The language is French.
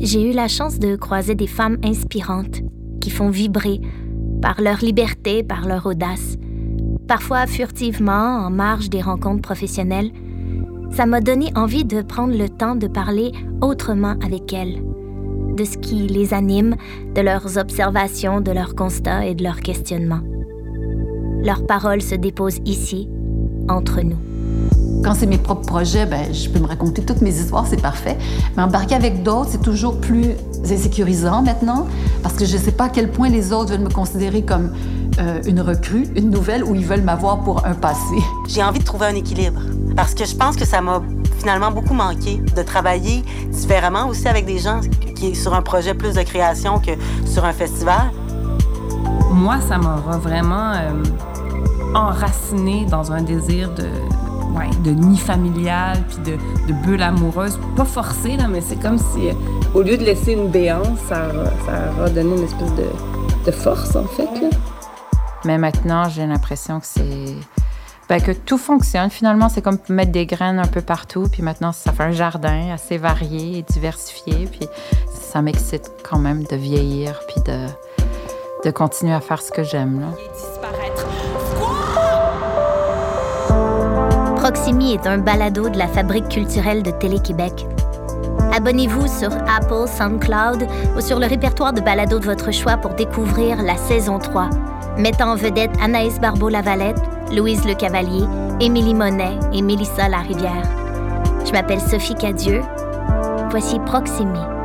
J'ai eu la chance de croiser des femmes inspirantes qui font vibrer par leur liberté, par leur audace, parfois furtivement en marge des rencontres professionnelles. Ça m'a donné envie de prendre le temps de parler autrement avec elles, de ce qui les anime, de leurs observations, de leurs constats et de leurs questionnements. Leurs paroles se déposent ici, entre nous. Quand c'est mes propres projets, ben, je peux me raconter toutes mes histoires, c'est parfait. Mais embarquer avec d'autres, c'est toujours plus insécurisant maintenant, parce que je ne sais pas à quel point les autres veulent me considérer comme euh, une recrue, une nouvelle, ou ils veulent m'avoir pour un passé. J'ai envie de trouver un équilibre, parce que je pense que ça m'a finalement beaucoup manqué de travailler différemment aussi avec des gens qui sur un projet plus de création que sur un festival. Moi, ça m'aura vraiment euh, enraciné dans un désir de de nid familial, puis de, de bulle amoureuse. Pas forcé, là, mais c'est comme si, euh, au lieu de laisser une béance, ça, ça a donné une espèce de, de force, en fait. Là. Mais maintenant, j'ai l'impression que c'est. Ben, que tout fonctionne. Finalement, c'est comme mettre des graines un peu partout. Puis maintenant, ça fait un jardin assez varié et diversifié. Puis ça m'excite quand même de vieillir, puis de, de continuer à faire ce que j'aime. Proximi est un balado de la Fabrique culturelle de Télé-Québec. Abonnez-vous sur Apple, SoundCloud ou sur le répertoire de balados de votre choix pour découvrir la saison 3, mettant en vedette Anaïs Barbeau-Lavalette, Louise Le Cavalier, Émilie Monet et Mélissa Larivière. Je m'appelle Sophie Cadieux. Voici Proximi.